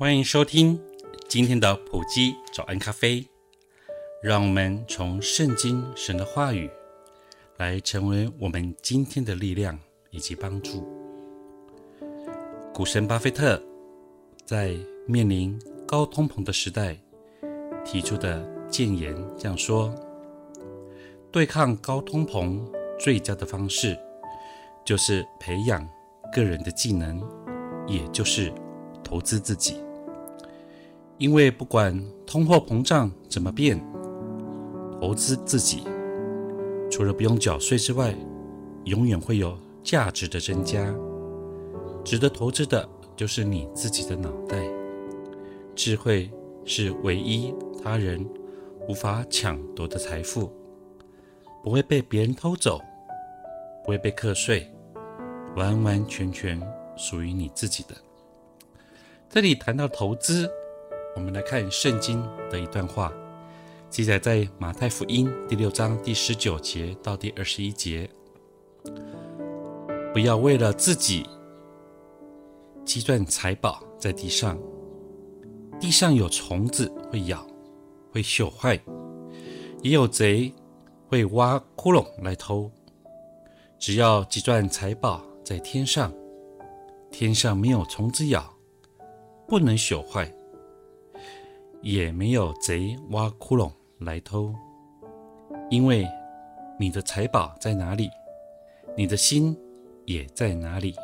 欢迎收听今天的普基早安咖啡，让我们从圣经神的话语来成为我们今天的力量以及帮助。股神巴菲特在面临高通膨的时代提出的建言这样说：对抗高通膨最佳的方式就是培养个人的技能，也就是投资自己。因为不管通货膨胀怎么变，投资自己除了不用缴税之外，永远会有价值的增加。值得投资的就是你自己的脑袋。智慧是唯一他人无法抢夺的财富，不会被别人偷走，不会被课税，完完全全属于你自己的。这里谈到投资。我们来看圣经的一段话，记载在马太福音第六章第十九节到第二十一节。不要为了自己积攒财宝在地上，地上有虫子会咬，会朽坏；也有贼会挖窟窿来偷。只要积攒财宝在天上，天上没有虫子咬，不能朽坏。也没有贼挖窟窿来偷，因为你的财宝在哪里，你的心也在哪里。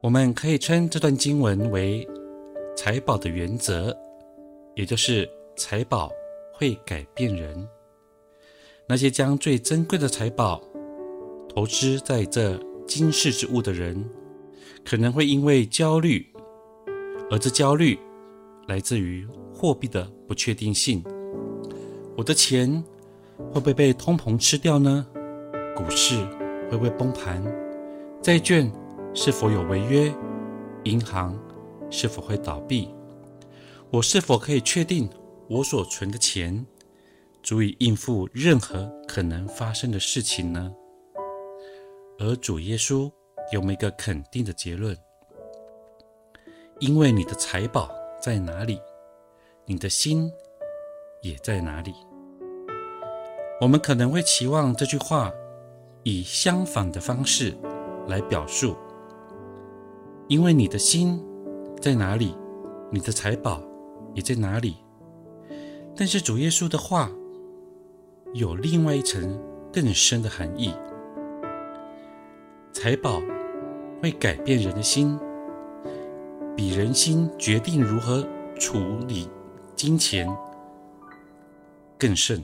我们可以称这段经文为财宝的原则，也就是财宝会改变人。那些将最珍贵的财宝投资在这今世之物的人，可能会因为焦虑，而这焦虑。来自于货币的不确定性，我的钱会不会被通膨吃掉呢？股市会不会崩盘？债券是否有违约？银行是否会倒闭？我是否可以确定我所存的钱足以应付任何可能发生的事情呢？而主耶稣有没有一个肯定的结论：因为你的财宝。在哪里，你的心也在哪里。我们可能会期望这句话以相反的方式来表述，因为你的心在哪里，你的财宝也在哪里。但是主耶稣的话有另外一层更深的含义：财宝会改变人的心。比人心决定如何处理金钱更甚。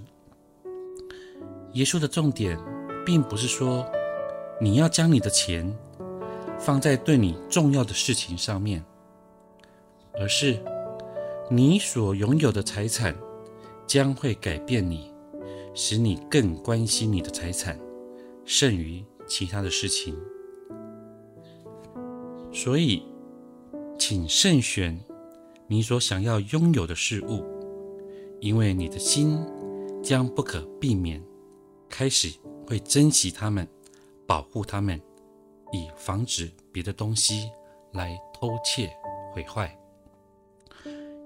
耶稣的重点，并不是说你要将你的钱放在对你重要的事情上面，而是你所拥有的财产将会改变你，使你更关心你的财产，胜于其他的事情。所以。请慎选你所想要拥有的事物，因为你的心将不可避免开始会珍惜它们、保护它们，以防止别的东西来偷窃毁坏。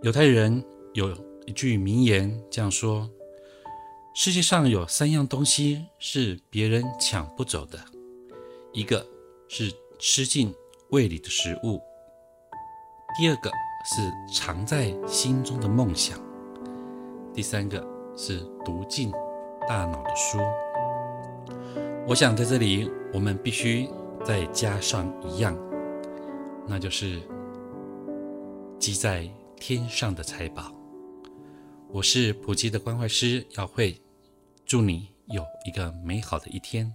犹太人有一句名言这样说：“世界上有三样东西是别人抢不走的，一个是吃进胃里的食物。”第二个是藏在心中的梦想，第三个是读进大脑的书。我想在这里，我们必须再加上一样，那就是积在天上的财宝。我是埔基的关怀师耀慧，祝你有一个美好的一天。